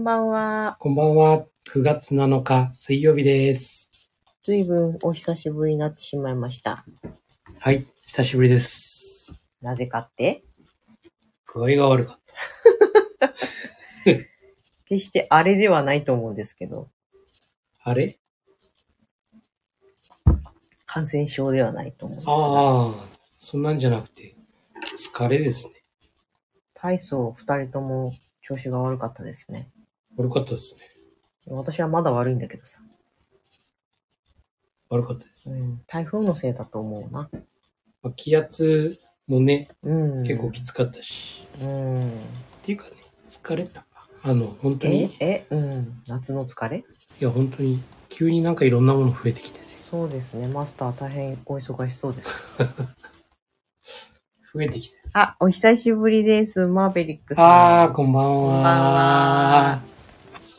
こんばんは。こんばんは。9月7日水曜日です。ずいぶんお久しぶりになってしまいました。はい。久しぶりです。なぜかって？具合が悪かっ 決してあれではないと思うんですけど、た。あれ？感染症ではないと思うんですがああ、そんなんじゃなくて、疲れですね。体操二人とも調子が悪かったですね。悪かったですね。私はまだ悪いんだけどさ。悪かったです。うん。台風のせいだと思うな。まあ、気圧もね、うん。結構きつかったし。うん。っていうかね、疲れた。あの、本当えに、いえ？うん。夏の疲れ？や、本当に、急になんかいろんなもの増えてきてね。そうですね。マスター大変お忙しそうです。増えてきて。あ、お久しぶりです。マーベリックさん。ああ、こんばんは。こんばんは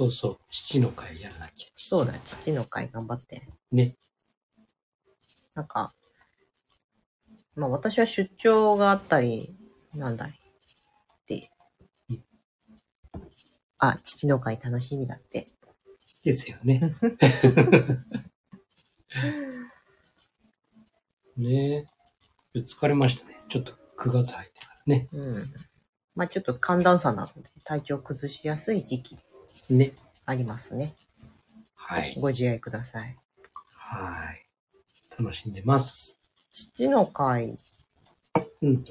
そうそう、父の会やらなきゃ。そうだ、父の会頑張って。ね。なんか、まあ私は出張があったり、なんだいってうん。あ、父の会楽しみだって。ですよね。ねえ。疲れましたね。ちょっと9月入ってからね。うん。まあちょっと寒暖差なので体調崩しやすい時期ね。ありますね。はい。ご自愛ください。はい。楽しんでます。父の会、うん。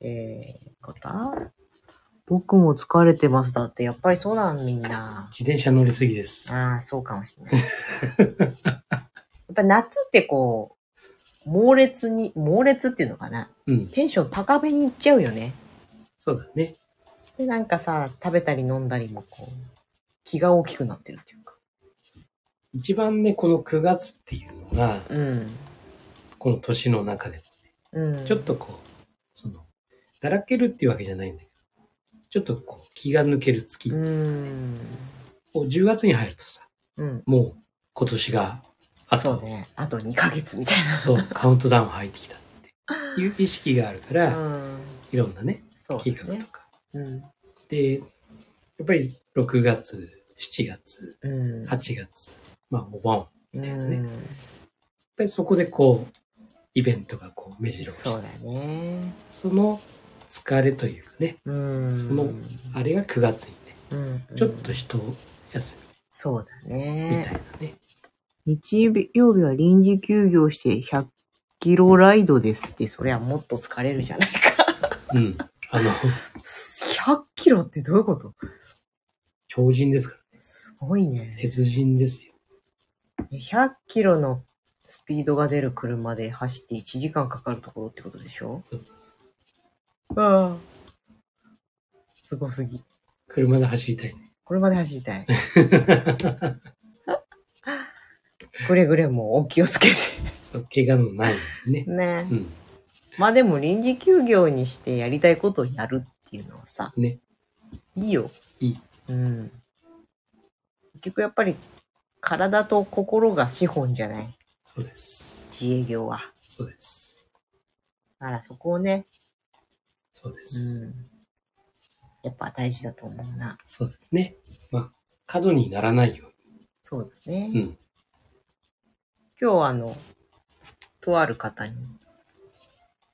えー、方僕も疲れてます。だってやっぱりそうなんみんな。自転車乗りすぎです。ああ、そうかもしれない。やっぱ夏ってこう、猛烈に、猛烈っていうのかな。うん。テンション高めにいっちゃうよね。そうだね。で、なんかさ、食べたり飲んだりもこう、気が大きくなってるっていうか。一番ね、この9月っていうのが、うん。この年の中で、うん。ちょっとこう、その、だらけるっていうわけじゃないんだけど、ちょっとこう、気が抜ける月。うん。こう10月に入るとさ、うん。もう今年が、あと、そうね。あと2ヶ月みたいそう、カウントダウン入ってきたっていう意識があるから、な。うん。いろんなね、計。画とか。うん。で、やっぱり6月、7月、うん。8月、まあお盆。うたいなねん。やっぱりそこでこう、イベントがこう目白そうだよね。その疲れというかね、うん。そのあれが9月にね、うん。ちょっと人休そうだみみねた。いなね。日曜日は臨時休業して100キロライドですって、そりゃもっと疲れるじゃないか。うん。あの、100キロってどういうこと？超人ですから、すごいね。鉄人ですよ。100キロのスピードが出る車で走って1時間かかるところってことでしょ？そうそうそうああ。すごすぎ。車で走りたいね。車で走りたい。くれぐれもお気をつけて。そう怪我のないね。ねうん。まあでも臨時休業にしてやりたいことをやるっていうのはさ、ね。いいよ。いい。うん。結局やっぱり体と心が資本じゃない？そうです。自営業は。そうです。だからそこをね、そうでうす。ん。やっぱ大事だと思うな。そうですね。まあ、過度にならないよそうですね。うに。うん。今日あの、とある方に、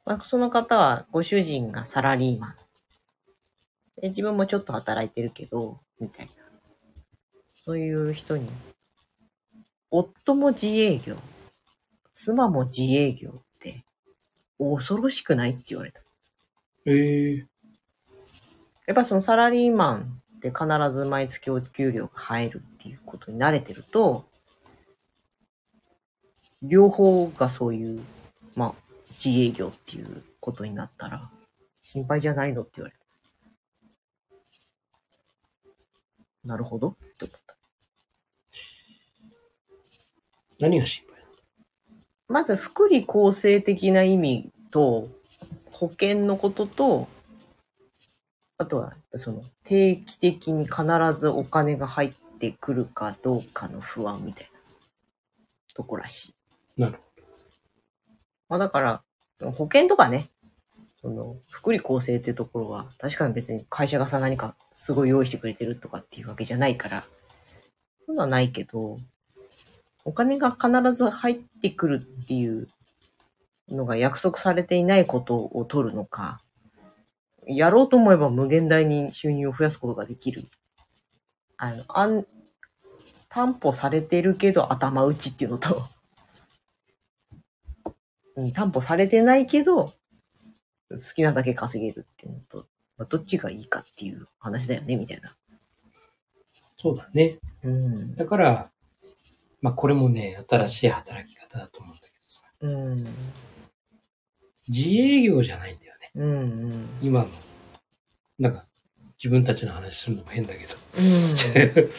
まあ、その方はご主人がサラリーマン。で自分もちょっと働いてるけど、みたいな。そういう人に、夫も自営業、妻も自営業って、恐ろしくないって言われた。ええやっぱそのサラリーマンって必ず毎月お給料が入るっていうことに慣れてると、両方がそういう、まあ、自営業っていうことになったら、心配じゃないのって言われた。なるほど何が心配なの？まず、福利厚生的な意味と、保険のことと、あとは、その、定期的に必ずお金が入ってくるかどうかの不安みたいなとこらしい。なるほまあだから、保険とかね、その、福利厚生ってところは、確かに別に会社がさ何かすごい用意してくれてるとかっていうわけじゃないから、そういうのはないけど、お金が必ず入ってくるっていうのが約束されていないことを取るのか、やろうと思えば無限大に収入を増やすことができる。あの、あん、担保されてるけど頭打ちっていうのと、うん、担保されてないけど、好きなだけ稼げるっていうのと、まあ、どっちがいいかっていう話だよね、みたいな。そうだね。うん。だから、まあこれもね、新しい働き方だと思うんだけどさ。うん。自営業じゃないんだよね。うん。うん。今の。なんか、自分たちの話するのも変だけど。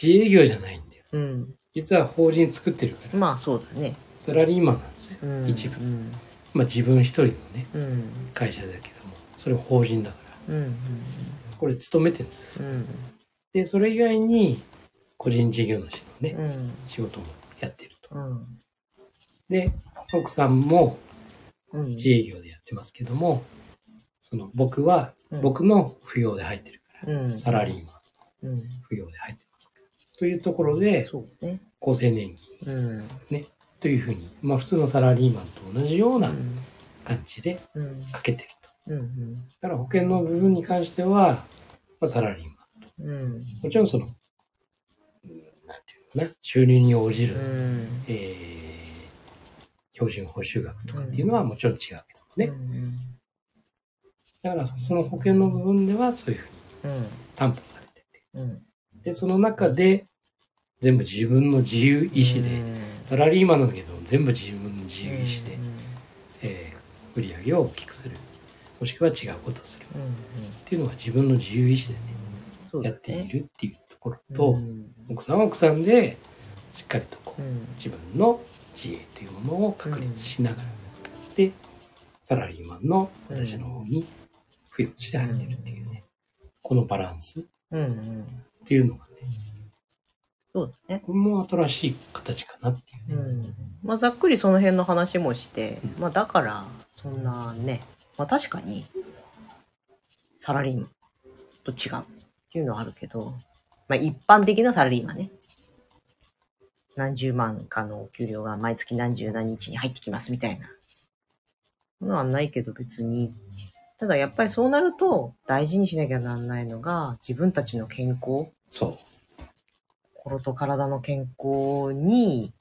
自営業じゃないんだよ。うん。実は法人作ってるから、まあそうだね。サラリーマンなんですよ。うん。一部うん。まあ自分一人のね、うん。会社だけども、それ法人だから、うん。これ勤めてるんですよ。うん。で、それ以外に、個人事業主のね、うん。仕事もやってると。うん。で、奥さんもうん。自営業でやってますけども、その僕は、うん僕の扶養で入ってるから、うん。サラリーマンうん。扶養で入ってますから。というところで、そうね。厚生年金うん。というふうに、まあ普通のサラリーマンと同じようなうん。感じでうん。かけてると。うん。だから保険の部分に関しては、まあ、サラリーマンうん。もちろんその、いうのかな、収入に応じる、うん。えー、標準報酬額とかっていうのはもちろん違うけどね。うん。だからその保険の部分ではそういうふうにうん。担保されてて。うん。で、その中で全部自分の自由意志で、サラリーマンなんだけど全部自分の自由意志で、えー、売り上げを大きくする。もしくは違うことをする。っていうのは自分の自由意志でねやっているっていうところと、うん。奥さんは奥さんでしっかりとこう、うん。自分の自営というものを確立しながら、でサラリーマンの私の方に付与して入ってるっていうね、このバランスっ。ていうのがねそうだね。これも新しい形かなっていうね、うん。まあ、ざっくりその辺の話もしてう、まあ、だから、そんなね、まあ、確かに、サラリーマンと違うっていうのはあるけど、まあ、一般的なサラリーマンね。何十万かのお給料が毎月何十何日に入ってきますみたいなのはないけど別に。ただやっぱりそうなると大事にしなきゃなんないのが自分たちの健康、そう心と体の健康に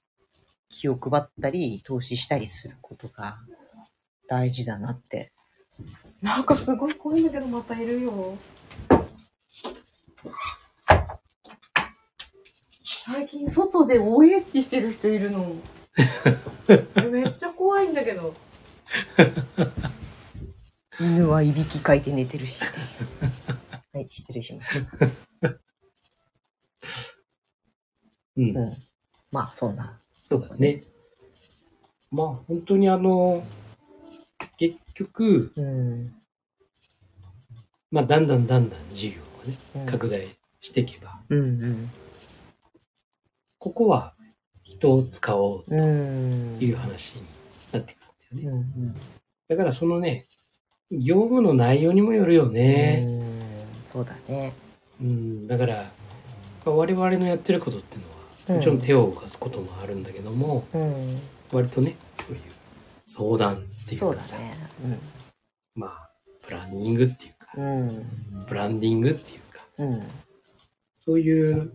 気を配ったり投資したりすることが大事だなって。なんかすごい怖いんだけどまたいるよ。最近外でおえってしてる人いるの。めっちゃ怖いんだけど。犬はいびきかいて寝てるし。はい、失礼しました。うん、うん。まあ、そんな。そうだねまあ本当にあの結局うん。まあだんだんだんだん事業をねうん拡大していけば、うんうん。ここは人を使おううん。という話になってくるんだよね、うんだからそのね業務の内容にもよるようん。ね、うんそうだね。うん、だから、まあ我々のやってることっていうのは、うんもちろん手を動かすこともあるんだけども、うん。割とね、そういう相談っていうかさ、そうだね。まあ、プランニングっていうか、うん。ブランディングっていうか、うん。うん。そういう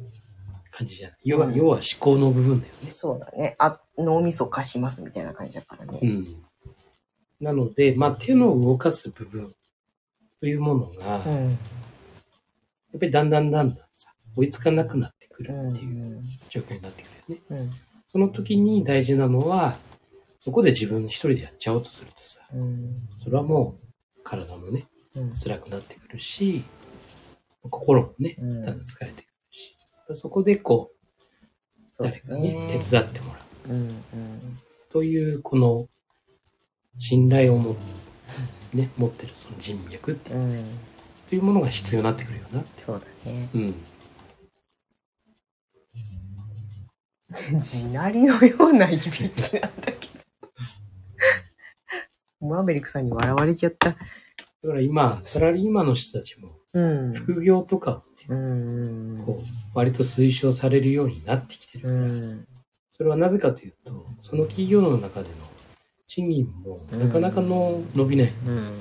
感じじゃない。要は、うん要は思考の部分だよね。そうだね。あ、脳みそ貸しますみたいな感じだからね。うん。なので、まあ、手の動かす部分というものが、やうん。っぱりだんだんだんだんさ、追いつかなくなってくるうん。っていう状況になってくるよね。うん。その時に大事なのは、そこで自分一人でやっちゃおうとするとさ、うん。それはもう体もね、うん。辛くなってくるし、心もね、うんだんだん疲れてくるし、そこでこう、誰かにね。手伝ってもらううん。うん。という、この信頼をも、ね、持ってるその人脈っていううん。というものが必要になってくるよなって。そうだね。うん。地鳴りのようないびきなんだけど。マーベリックさんに笑われちゃった。だから今、サラリーマンの人たちも、うん。副業とかうん。こう、割と推奨されるようになってきてるから、うん。それはなぜかというと、その企業の中での賃金もなかなかの伸びない。うん。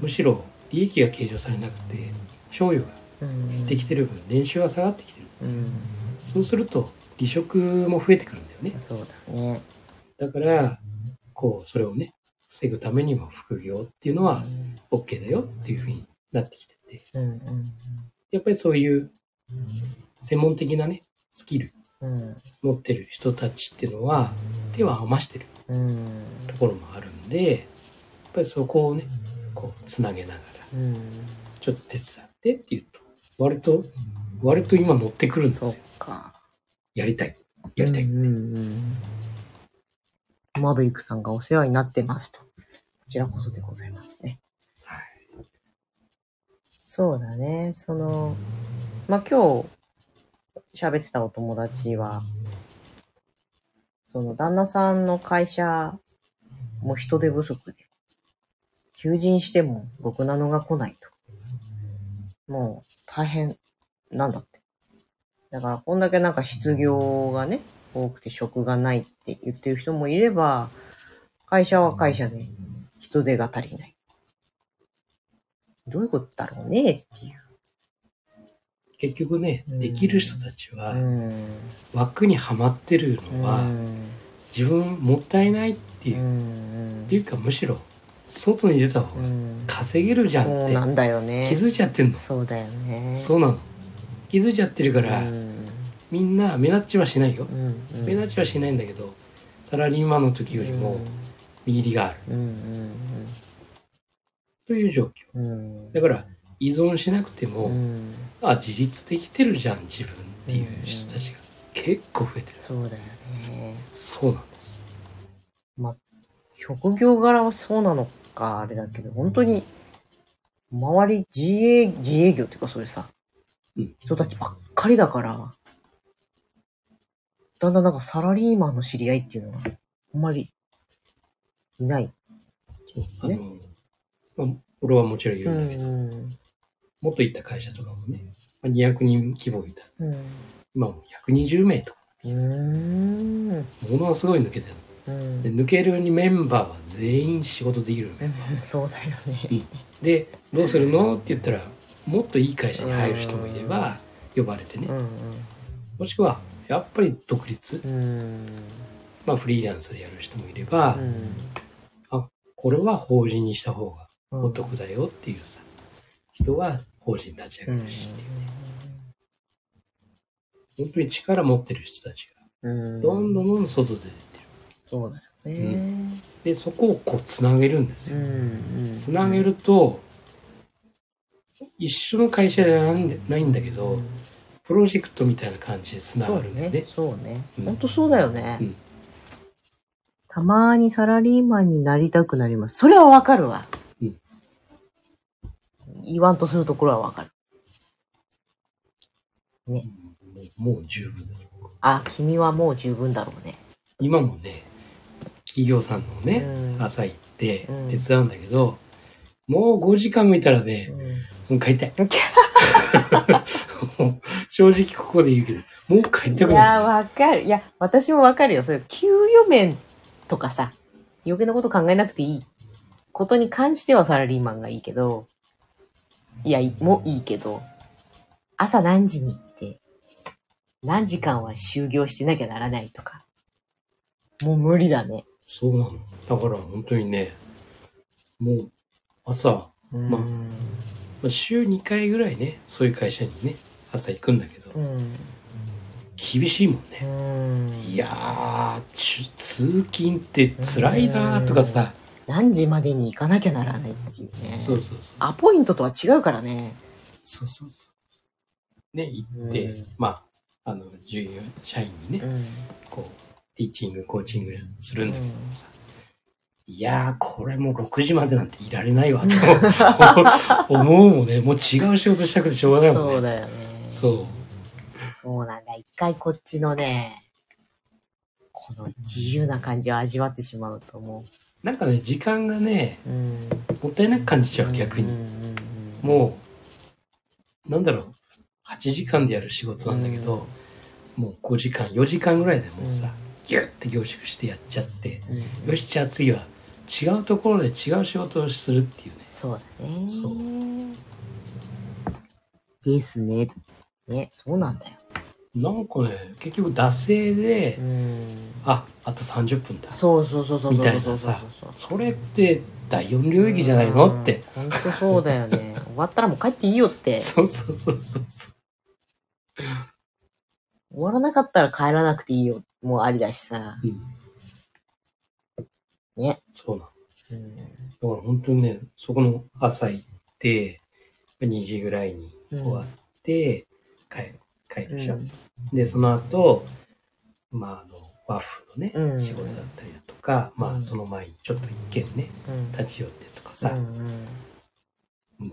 むしろ利益が計上されなくて、賞与がうん。減ってきてる分、年収が下がってきてる。うん。そうすると、離職も増えてくるんだよね。そうだね。だから、こう、それをね、防ぐためにも副業っていうのは OK だよっていうふうになってきてて。やっぱりそういう専門的なね、スキルうん。持ってる人たちっていうのは手は余してるうん。ところもあるんで、やっぱりそこをね、こう、つなげながら、うん。ちょっと手伝ってっていうと、割と、割と今乗ってくるんですよ。やりたい。やりたい。うんうんうん。マーベリックさんがお世話になってますと。こちらこそでございますね。はい。そうだね。その、まあ、今日喋ってたお友達は、その旦那さんの会社も人手不足で、求人してもろくなのが来ないと。もう大変なんだって。だからこんだけなんか失業がね、多くて職がないって言ってる人もいれば、会社は会社で人手が足りない。どういうことだろうねっていう。結局ね、うんできる人たちはうん。枠にはまってるのは、自分もったいないっていうう、ん。っていうかむしろ外に出た方がうん稼げるじゃんってなんだよね。気づいちゃってんの、そうだよね。そうなの気づいちゃってるから、うんみんな目立ちはしないよ、目立ちはしないんだけどサラリーマンの時よりも見入りがある。うんという状況。うんうんだから依存しなくても、うん。あ自立できてるじゃん自分っていう人たちが結構増えてる、そうだよね。そうなんです。職業柄はそうなのか、あれだけど、本当に、周り自営、自営業っていうかそういうさ、うん。人たちばっかりだから、だんだんなんかサラリーマンの知り合いっていうのが、あんまり、いない。そうあねの、まあ、俺はもちろんいうるんだけど、ん。もっといった会社とかもね、まあ、200人規模いたうん。今もう120名とかうーん。ものすごい抜けてるうんで抜けるにメンバーは全員仕事できるそうだよね。でどうするのって言ったらもっといい会社に入る人もいれば呼ばれてねうんもしくはやっぱり独立うん。うん。まあフリーランスでやる人もいれば、うんこれは法人にした方がうんお得だよっていうさ人は法人立ち上うんげるしっていうね本当に力持ってる人たちがうん。どんどんどん外で出てるそうだよね。でそこをこうつなげるんですようん。うん。つなげると一緒の会社じゃないんだないんだけど、プロジェクトみたいな感じでつなそうがるんだよねね。そうね。うんほんとそうだよね。うんたまにサラリーマンになりたくなります。それはわかるわ。うん言わんとするところはわかる。もうもう十分ですあ、君はもう十分だろうね。今もね企業さんのね、うん朝行ってうん手伝うんだけど、もう5時間見たらね、もう帰りたい。正直ここで言うけど、もう帰りたくいや、ない。わかる。いや、私もわかるよ。そういう給与面とかさ、余計なこと考えなくていいことに関してはサラリーマンがいいけど、いや、いもういいけど、朝何時に行って、何時間は就業してなきゃならないとか、もう無理だね。そうなの。だから本当にね、もう朝、まあ週2回ぐらいね、そういう会社にね、朝行くんだけど、うん。厳しいもんうね。ん。いや通勤って辛いなーとかさ、何時までに行かなきゃならないっていうね。そうそうそう。アポイントとは違うからね。そうそうそう。ね、行って、うんまあ、あの、従業員、社員にね、うん。こう、ティーチング、コーチングするんだけどさ、いやー、これもう6時までなんていられないわ、と 思うもんね。もう違う仕事したくてしょうがないもんね。そうだよね。そう。そうなんだ。一回こっちのね、この自由な感じを味わってしまうともう、なんかね、時間がね、うん。もったいなく感じちゃう、逆に。うんうんうんもう、なんだろう、8時間でやる仕事なんだけど、もう5時間、4時間ぐらいでもうさ、ギュッて凝縮してやっちゃって、うんよし、じゃあ次は違うところで違う仕事をするっていうね。そうだね。そうですね。ね、そうなんだよ。なんかね、結局惰性で、うん。あ、あと30分だ。そうそうそうそうみたいなさそれって第4領域じゃないのって。。本当そうだよね。終わったらもう帰っていいよって。そうそうそうそうそう。終わらなかったら帰らなくていいよ。もうありだしさ。うん、ね。そうなの。うん。だから本当にね、そこの朝行って、2時ぐらいに終わって、帰る、帰るでしょ。で、その後、まあ、あの、和風のね、うん。仕事だったりだとか、まあ、うんその前にちょっと一軒ね、うん。立ち寄ってとかさ、うん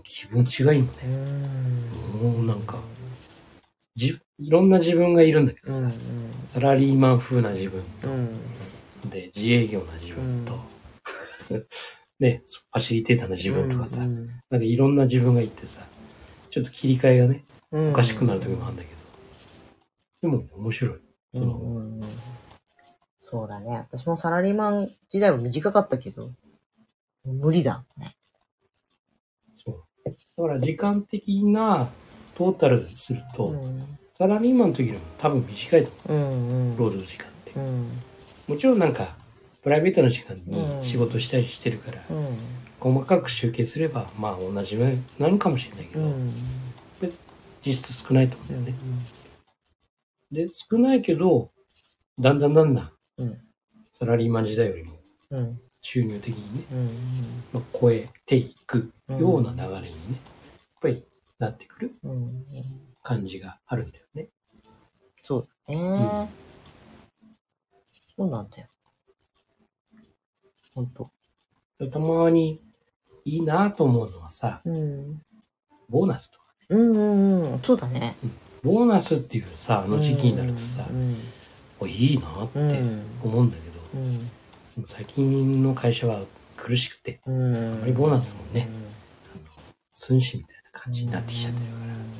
気分違いもね、うん。もうなんか、じいろんな自分がいるんだけどさ、うん。サラリーマン風な自分と、うん。で、自営業な自分と、ね、ファシリテーターな自分とかさ、うん。なんかいろんな自分がいてさ、ちょっと切り替えがね、うん。おかしくなる時もあるんだけど、でも面白い。その、うんうんうんそうだね。私もサラリーマン時代は短かったけど、無理だね。そう。だから時間的なトータルすると、うんサラリーマンの時よりも多分短いとうん思う、労うん。働時間って。うんもちろんなんか、プライベートの時間うんに仕事したりしてるから、うん細かく集計すれば、まあ同じになるかもしれないけど、うん実質少ないと思うんうんだよね。で、少ないけど、だんだんだんだん、うんサラリーマン時代よりもうん収入的にね、うんまあ、超えていくような流れにね、やっぱりなってくるうんうん感じがあるんだよね。そうだね。そうなんだよ。ほんと。たまにいいなと思うのはさ、うん。ボーナスとか。うんうんうん。そうだね。ボーナスっていうさ、あの時期になるとさう、んおいいなってうん思うんだけど、うん最近の会社は苦しくて、うん。あまりボーナスもね、寸志みたいな感じになってきちゃってるから、うん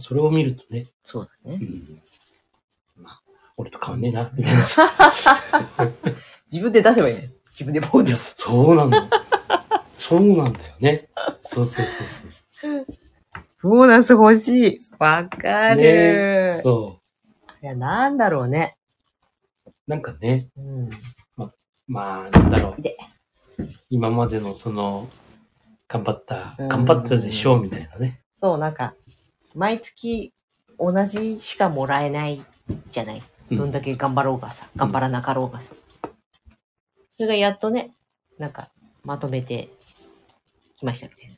それを見るとね、そうだね。うん、まあ、俺と変わんねえな、みたいな。自分で出せばいいね。自分でボーナス。そうなの。そうなんだよね。そうそうそうそうそう。ボーナス欲しい。わかねる。そいや、なんだろうね。う。なんかね、うん。まあ、なんだろう。今までのその、頑張った、うん頑張ったでしょう、みたいなね。そう、なんか、毎月同じしかもらえないじゃない。うんどんだけ頑張ろうがさ、頑張らなかろうがさ。それがやっとね、なんか、まとめてきましたみたいな。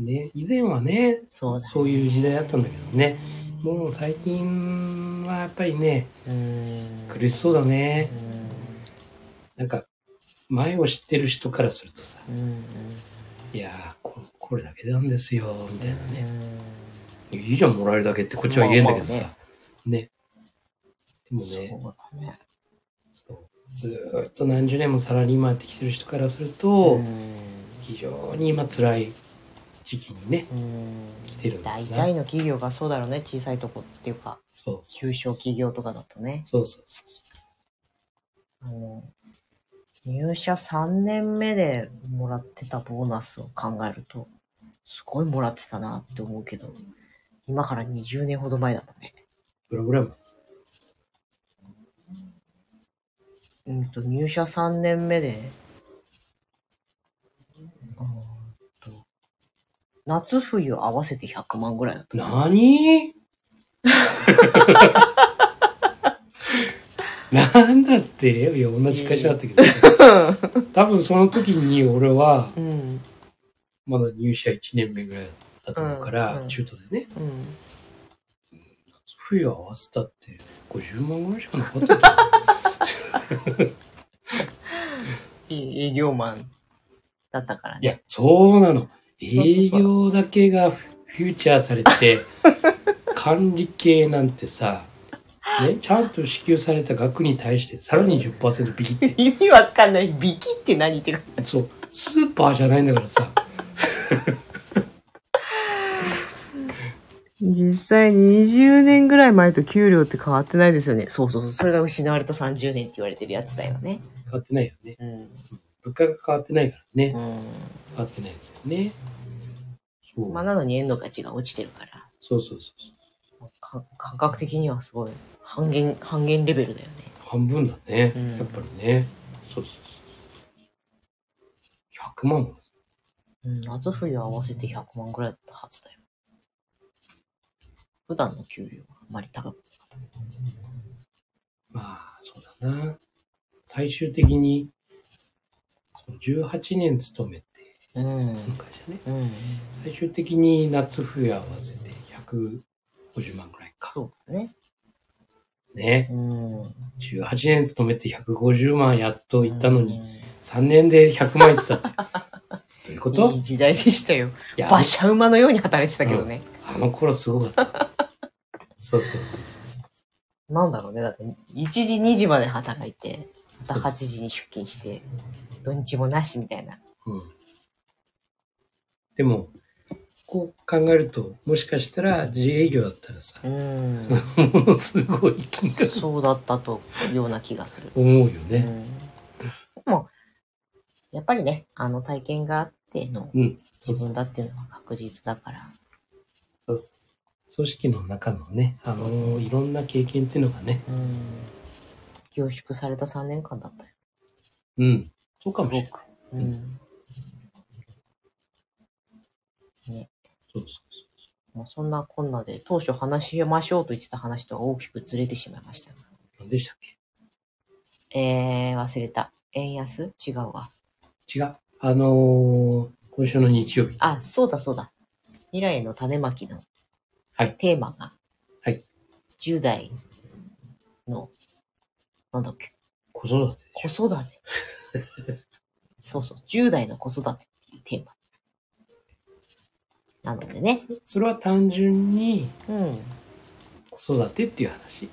ね、以前はね、そうだ。そういう時代だったんだけどね。もう最近はやっぱりね。苦しそうだね。うなんか、前を知ってる人からするとさ。いやーこ、これだけなんですよ、みたいなね。うんいいじゃん、もらえるだけってこっちは言えんだけどさ。ね。でもそね、ずーっと何十年もサラリーマンやってきてる人からすると、うん非常に今辛い時期にね、うん来てるんだ大な体の企業がそうだろうね。小さいとこっていうか、そう中小企業とかだとね。そうそうそあの、入社3年目でもらってたボーナスを考えると、すごいもらってたなって思うけど、今から20年ほど前だもんね。う。プログラム。うんと、入社3年目で、うーんと夏冬合わせて100万ぐらいだった。何？なんだって？いや、同じ会社だったけど、多分その時に俺は、うん。まだ入社1年目ぐらいだったと思うから、うん中途でね、うん。冬合わせたって50万ぐらいしかなかったけど営業マンだったからいやね。、そうなの。営業だけがフューチャーされて、管理系なんてさ、ね、ちゃんと支給された額に対してさらに10%引きって意味わかんない。ビキって何ってか。そうスーパーじゃないんだからさ実際20年ぐらい前と給料って変わってないですよね。そうそうそう。それが失われた30年って言われてるやつだよね。変わってないよねうん。物価が変わってないからねう変わってないですよ。ね。そう,、ん。まあ、なのに円の価値が落ちてるから。そうそうそうそう。か感覚的にはすごい。半減、半減レベルだよね。半分だね、うん。やっぱりね。そうそうそう100万も。うん、夏冬合わせて100万ぐらいだったはずだよ。普段の給料はあまり高く。まあそうだな。最終的にその18年勤めてうん。その会社ねうん。最終的に夏冬合わせて150万ぐらいかそうだね。ねうん。18年勤めて150万やっといったのに、うん3年で100万いってたって。どういうこと？いい時代でしたよ。馬車馬のように働いてたけどね。あの頃すごかった。そうそうそうそう。なんだろうね。だって、1時、2時まで働いて、また8時に出勤して、土日もなしみたいな。うん。でも、こう考えると、もしかしたら自営業だったらさ、うん。ものすごい金額そうだったと、ような気がする。思うよね。うん。でも、やっぱりね、あの体験があっての自分だっていうのは確実だから。そうそう組織の中のね、あのいろんな経験っていうのがね、うん。凝縮された3年間だったよ。うん。そうかもしれない。うん。そうそうもうそんなこんなで、当初話しましょうと言ってた話とは大きくずれてしまいましたが。何でしたっけ？えー、忘れた。円安？違うわ。違う。あのー今週の日曜日。あ、そうだそうだ。未来の種まきのはいテーマが、はい。10代の、なんだっけ、子育て子育て。そうそう、10代の子育てっていうテーマ。なのでね。それは単純にうん。子育てっていう話。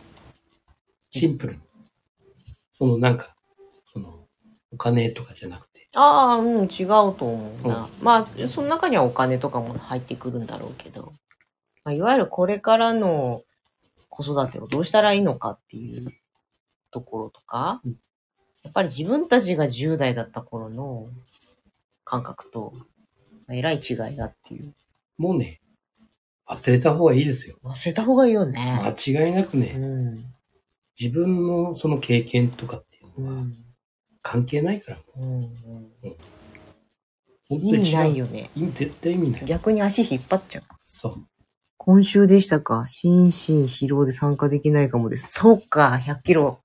シンプルに。そのなんか、その、お金とかじゃなくて。ああ、うん、違うと思うな。まあ、その中にはお金とかも入ってくるんだろうけど、まあ、いわゆるこれからの子育てをどうしたらいいのかっていうところとかうん、やっぱり自分たちが10代だった頃の感覚と、まあえらい違いだっていう。もうね、忘れた方がいいですよ。忘れた方がいいよね。間違いなくね、うん。自分のその経験とかっていううのはん。関係ないから。うん。本当意味ないよ。よね。意味絶対意味ない。逆に足引っ張っちゃう。そう。今週でしたか？心身疲労で参加できないかもです。そうか、100キロ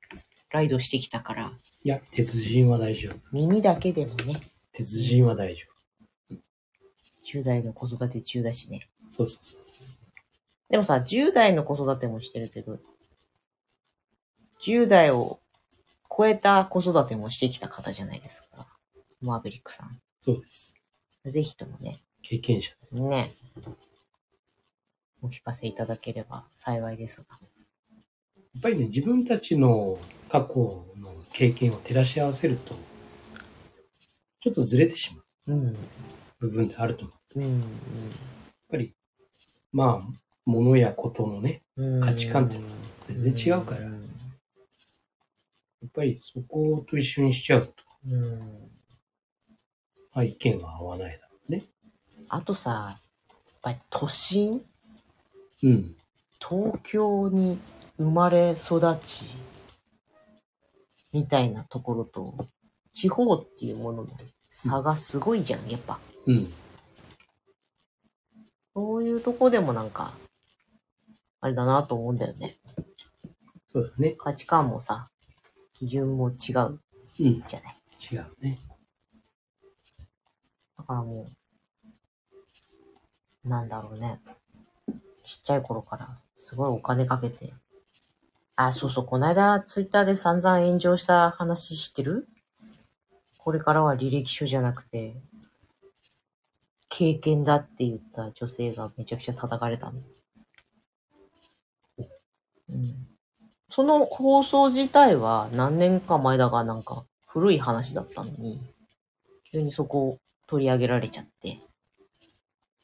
ライドしてきたから。いや、鉄人は大丈夫。耳だけでもね、鉄人は大丈10代の子育て中だしね。夫。そうそうそう。でもさ、10代の子育てもしてるけど、10代を超えた子育てもしてきた方じゃないですか。マーベリックさん。そうです。ぜひともね、経験者です。ね、お聞かせいただければ幸いですが。やっぱりね、自分たちの過去の経験を照らし合わせると、ちょっとずれてしまううん。部分であると思う。やっうん。ぱり、まあ、物やことのね、うん。価値観って全然違うから、やうん。っぱりそこと一緒にしちゃうと、うんまあ意見は合わないだろうね。あとさ、やっぱり都心？うん。東京に生まれ育ち、みたいなところと、地方っていうものの差がすごいじゃん、やっぱ。うん。そういうとこでもなんか、あれだなと思うんだよね。そうだね。価値観もさ、基準も違ううん。じゃない。違うね。だからもう、なんだろうね。ちっちゃい頃から、すごいお金かけて。あ、そうそう、この間、ツイッターで散々炎上した話知ってる？これからは履歴書じゃなくて、経験だって言った女性がめちゃくちゃ叩かれたの。うん。その放送自体は何年か前だがなんか古い話だったのに、急にそこを取り上げられちゃって、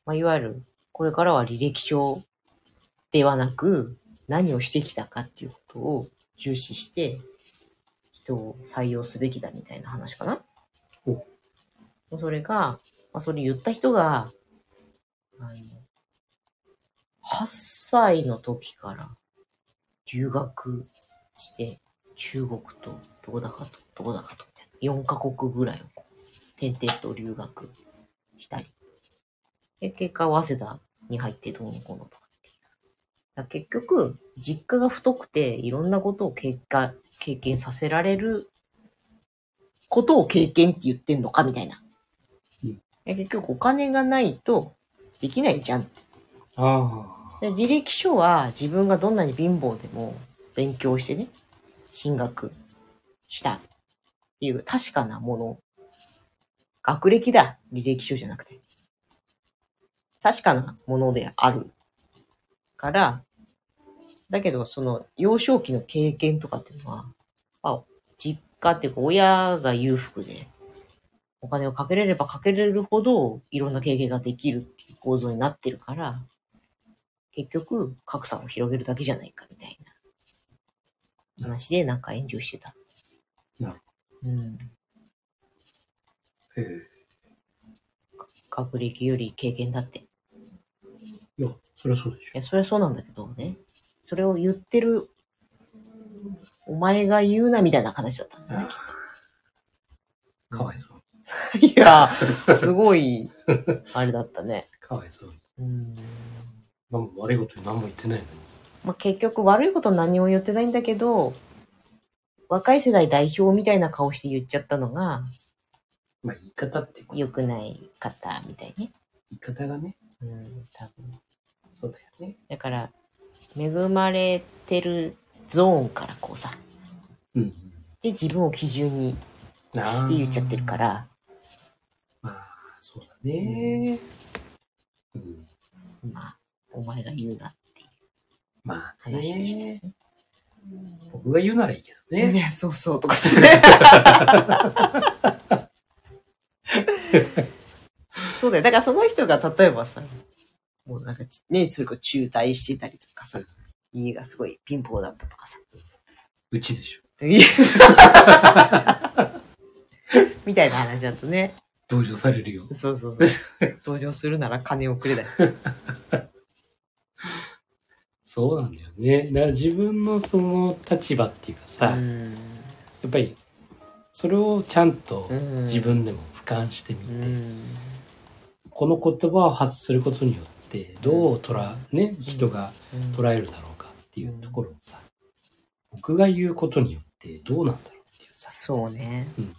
まあ、いわゆるこれからは履歴書ではなく何をしてきたかっていうことを重視して人を採用すべきだみたいな話かな。それが、まあ、それ言った人が、あの、8歳の時から留学して、中国とどこだかと、どこだかと、4カ国ぐらいを点々と留学したり。で、結果、早稲田に入ってどうのこうのとかっていう。だ結局、実家が太くて、いろんなことを経過経験させられることを経験って言ってんのかみたいな。結局、お金がないとできないじゃんああ。で履歴書は自分がどんなに貧乏でも勉強してね、進学したっていう確かなもの。学歴だ、履歴書じゃなくて。確かなものである。から、だけどその幼少期の経験とかっていうのは、あ実家っていうか親が裕福で、お金をかけれればかけれるほどいろんな経験ができるっていう構造になってるから、結局格差を広げるだけじゃないかみたいな話でなんか炎上してた。なるうん。へえ。学歴より経験だって。いいや、そりゃそうでしや、それはそうなんだけどね。それを言ってる、お前が言うなみたいな話だったんだね、きっょ。かわいそう。と。いや、すごい、あれだったね。かわいそう。うん。何も悪いことに何も言ってないのに。まあ、結局悪いこと何も言ってないんだけど、若い世代代表みたいな顔して言っちゃったのが、まあ言い方って良くない方みたいね。言い方がね、うん、多分。そうだよね。だから、恵まれてるゾーンからこうさ、うん。で、自分を基準にして言っちゃってるから、まあ、ね。うん。まあ、お前が言うなっていうまあね。ね。僕が言うならいいけどね。ね、そうそうとかそうだよ。だからその人が例えばさ、もうなんか、ね、それこそ中退してたりとかさ、家がすごい貧乏だったとかさ。うちでしょ。みたいな話だとね。同情されるよ。そうそうそう。登場するなら金をくれだよ。そうなんだよね。だから自分のその立場っていうかさ、やん。っぱりそれをちゃんとうん自分でも俯瞰してみて、うん。この言葉を発することによってどう捉え、ね、人が捉えるだろうかっていうところをさ、僕が言うことによってどうなんだろうっていうさ、そうね、うん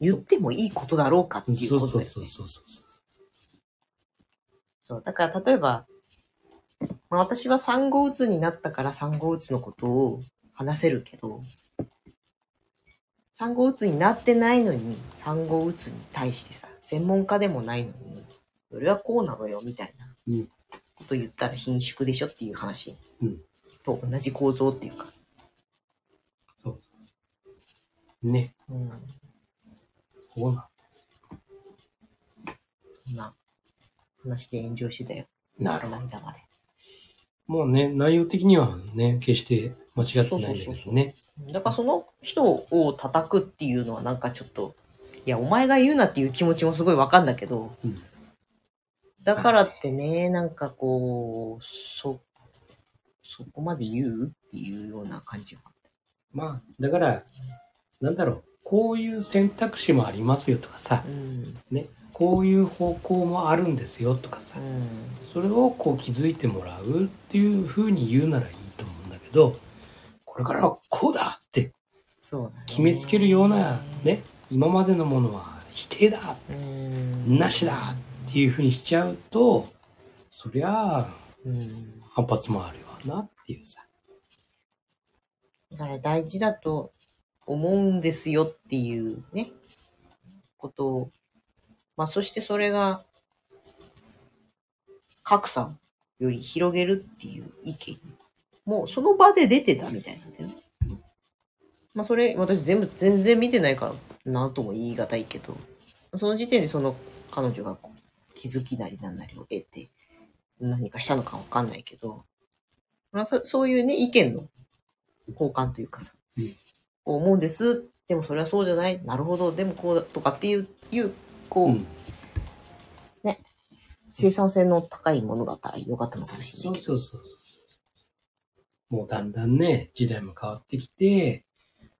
言ってもいいことだろうかっていうそうことだよね。そうそうそうそうそう。だから例えば、まあ、私は産後うつになったから産後うつのことを話せるけど、産後うつになってないのに産後うつに対してさ、専門家でもないのに、それはこうなのよみたいなうんこと言ったら貧縮でしょっていう話うんと同じ構造っていうか。そうそう。ね、うん。そうなんそんな話で炎上してたよ。なるこの間まで。もうね、内容的にはね、決して間違ってないんだけどね。だからその人を叩くっていうのはなんかちょっと、いや、お前が言うなっていう気持ちもすごいわかんだけど、うんだからってね、なんかこう、そ、そこまで言うっていうような感じは。まあ、だから、なんだろう、こういう選択肢もありますよとかさう、ん。ね、こういう方向もあるんですよとかさ、それをこう気づいてもらうっていうふうに言うならいいと思うんだけど、これからはこうだって。決めつけるような、ね、今までのものは否定だ、うん。なしだっていうふうにしちゃうと、そりゃあうん。反発もあるよなっていうさ。だから大事だと思うんですよっていうね、ことを。まあそしてそれが格差より広げるっていう意見もうその場で出てたみたいなんだよね。まあそれ、私全部、全然見てないから、なんとも言い難いけど、その時点でその彼女が気づきなりなんなりを得て、何かしたのかわかんないけど、まあそそういうね、意見の交換というかさ、思うんです。でもそれはそうじゃない。なるほど。でもこうだとかっていう、いう、こう、うん生産性の高いものだったらよかったのかもしれない。そうそうそうそう。もうだんだんね、時代も変わってきて、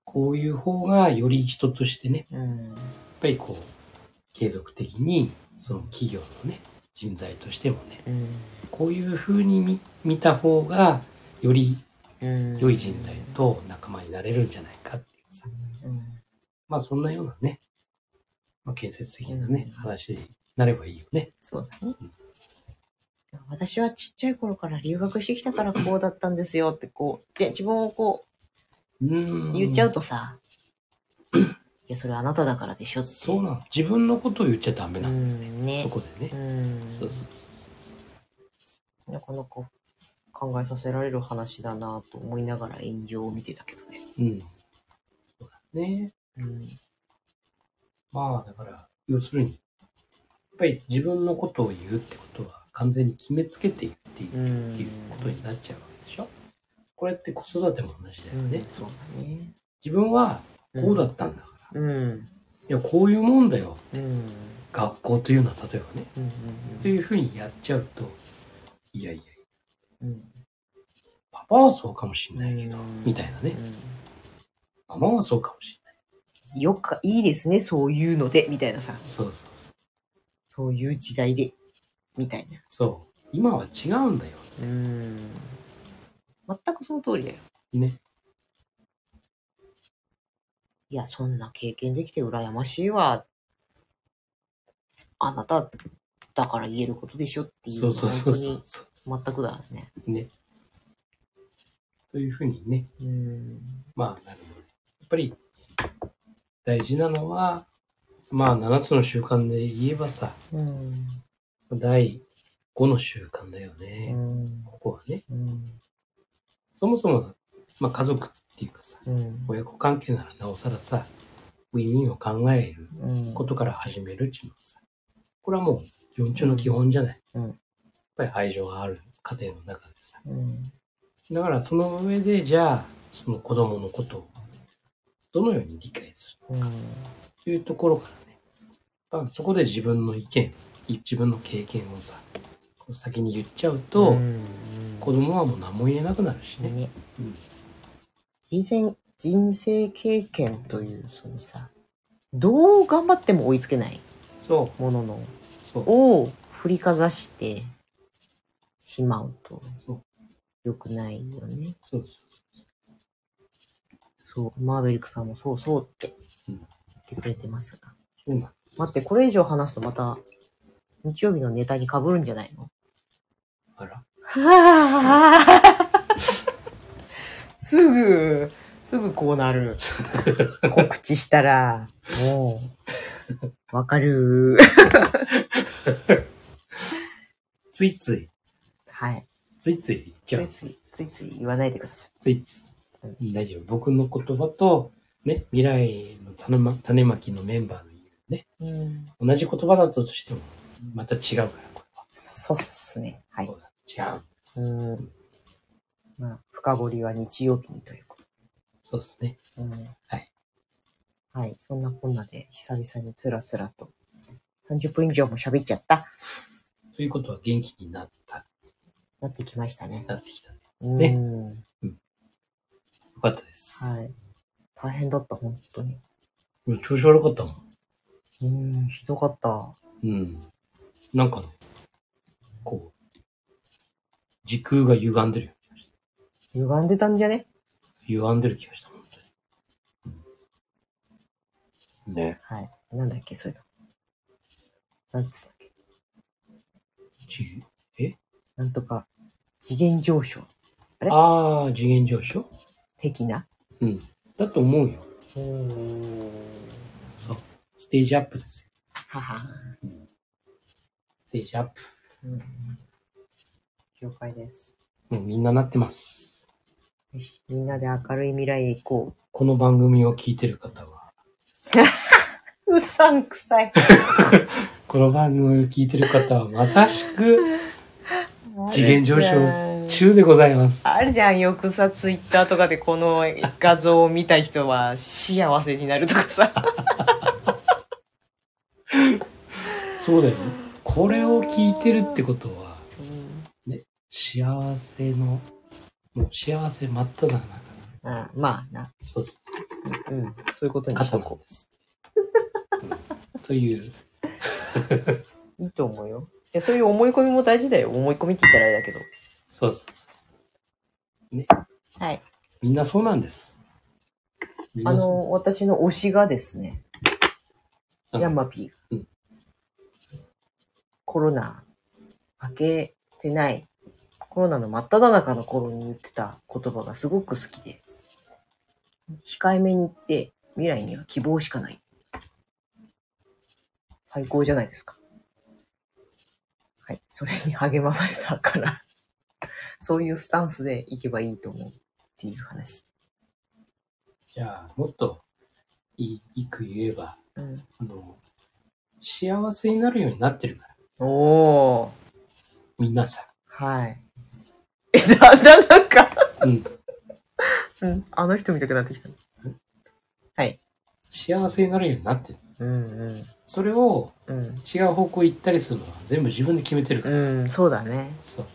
こういう方がより人としてね、うん。やっぱりこう、継続的に、その企業のね、人材としてもね、うん。こういう風に見見た方が、よりうん。良い人材と仲間になれるんじゃないかっていうさ、うん。まあそんなようなね、まあ、建設的なね、うん話になればいいよね。そうだねうん。私はちっちゃい頃から留学してきたからこうだったんですよってこう、で、自分をこう。言っちゃうとさ、いや、それあなただからでしょって。そうなの。自分のことを言っちゃダメうなの。ん、ねそ。こでうね。ん。そうそうなかなか考えさせられる話だなと思いながら炎上を見てたけどね。そう。うん。そうだね。うん。まあだから、要するに、やっぱり自分のことを言うってことは完全に決めつけて言っているうん。っていうことになっちゃうわけでしょ？これって子育ても同じだよね。うんそうだね。自分はこうだったんだから。うん。いや、こういうもんだよ。うん。学校というのは例えばね。うん。というふうにやっちゃうと、いやいや、うん。パパはそうかもしんないけどうん、みたいなね。うんママはそうかもしんない。よく、いいですね、そういうので、みたいなさ。そうそうそう。そういう時代で、みたいな。そう。今は違うんだよ。うん。全くその通りだよ。ね。いや、そんな経験できて羨ましいわ。あなただから言えることでしょっていう。そうそうそうそ本うそ当に全くだね。う。ね。というふうにね、うん。まあ、なるほど。やっぱり、大事なのは、まあ、7つの習慣で言えばさ、うん。第5の習慣だようね。ん。ここはね。うん。そもそも、まあ、家族っていうかさ、うん。親子関係ならなおさらさ、ウィンウィンを考えるうん。ことから始めるっていうのはさ、これはもう、四中の基本じゃない。うんぱり愛情がある家庭の中でさ。うん。だからその上で、じゃあ、その子供のことをどのように理解するうん。というところからね、まあ、そこで自分の意見、い自分の経験をさ、先に言っちゃうと、うん子供はもう何も言えなくなるしね。ね。うん人生、人生経験という、そのさ、どう頑張っても追いつけないそものの、を振りかざしてしまうとそう、良くないよね。そうです。そう、マーベリックさんもそうそうってうん言ってくれてますが。そうなん待って、これ以上話すとまた日曜日のネタに被るんじゃないの？あら？すぐ、すぐこうなる。告知したら、もう、わかる。ついつい、はい。ついつい言っちゃ。ついうつい、ついつい言わないでくださつい大丈夫。僕の言葉と、ね、未来の種ま種まきのメンバーの言うね、い。うん。同じ言葉だったとしても、また違うから、これは。そうっすね。はいそ。うだ。違う。うん。まあ、深掘りは日曜日にというこそうですね。と。うん。はい。はい。そんなこんなで、久々につらつらと、30分以上も喋っちゃった。ということは元気になった、なってきましたね。なってきたね。うん。ねよかったです。はい。大変だった、本当に。いや調子悪かったもん。うん、ひどかった。うん。なんかね、こう、時空が歪んでるよ。歪んでたんじゃね？歪んでる気がした、本当に。うんね。はい。なんだっけ、そういうの。なんつったっけ？ちえなんとか、次元上昇れ？ああ、次元上昇？的な？うん。だと思うよ。うん。そう。ステージアップですよ。はは。ステージアップ。うん。了解です。もうみんななってます。よし、みんなで明るい未来へ行ここの番組を聞いてる方は、う。うさんくさい。この番組を聞いてる方はまさしく次元上昇中でございます。あるじゃん、よくさ、ツイッターとかでこの画像を見た人は幸せになるとかさ。そうだよね。これを聞いてるってことは、幸せの、もう幸せ真っ只中な、あまあな。そうです。うん。そういうことにし方とこなんです。うんという、う。いいと思うよ。いや、そういう思い込みも大事だよ。思い込みって言ったらあれだけど。そうです。はい。みんなそうなんです。みんなそうあの、私の推しがですね、うんヤンマピーが、うんコロナ明けてない、コロナの真っ只中の頃に言ってた言葉がすごく好きで、控えめに言って未来には希望しかない。最高じゃないですか。はい。それに励まされたから、そういうスタンスでいけばいいと思うっていう話。じゃあ、もっといいく言えば、うん。あの、幸せになるようになってるから、おー。皆さはい。え、だんだんなんか、ん。うん。うん、あの人見たくなってきた。はい。幸せになるようになってる。うんそれをうん。違う方向行ったりするのは全部自分で決めてるから。うん。うん、そうだね。そう。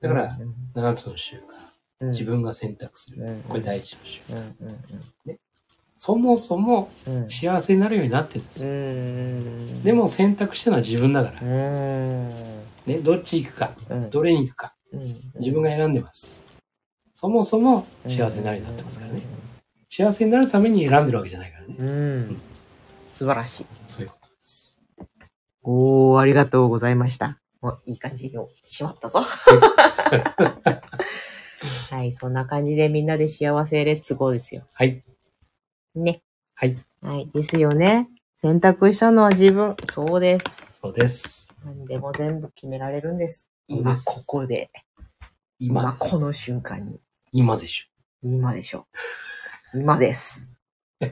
だから、うん7つの習慣。うん、自分が選択する。うんこれ第一の習慣。うんうんそもそもうん。うん。幸せになるようになってるんです。うん。で、も選択したのは自分だからう。ん。ね、どっち行くか、うん。どれに行くか、うん自分が選んでます。そもそも幸せになるようになってますからね。。幸せになるために選んでるわけじゃないからね。うん。うん素晴らしい。そういうことです。おー、ありがとうございました。おいい感じにしまったぞ。はい、そんな感じでみんなで幸せレッツゴーですよ。はい。ね。はい。はい、ですよね。選択したのは自分。そうです。そうです。何でも全部決められるんです。今ここで。今今この瞬間に。今でしょ。今でしょ。今です。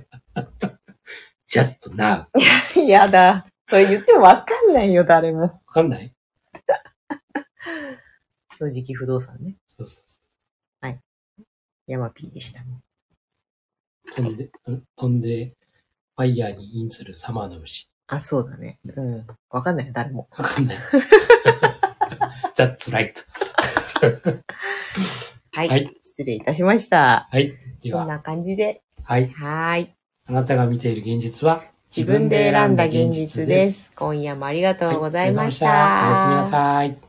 just now. わやだ。それ言ってもわかんないよ、誰も。かんない？正直不動産ね。そうそうヤマピーでした。そう。飛んで、ん飛んで、ファイヤーにインするサマーの虫。あ、そうだね。うん。わかんないよ、誰も。わかんない。That's right. はい。はい失礼いたしました。はい。では、こんな感じで。はい。はーい。あなたが見ている現実は、自分で選んだ現実です。今夜もありがとうございました。はいおやすみなさい。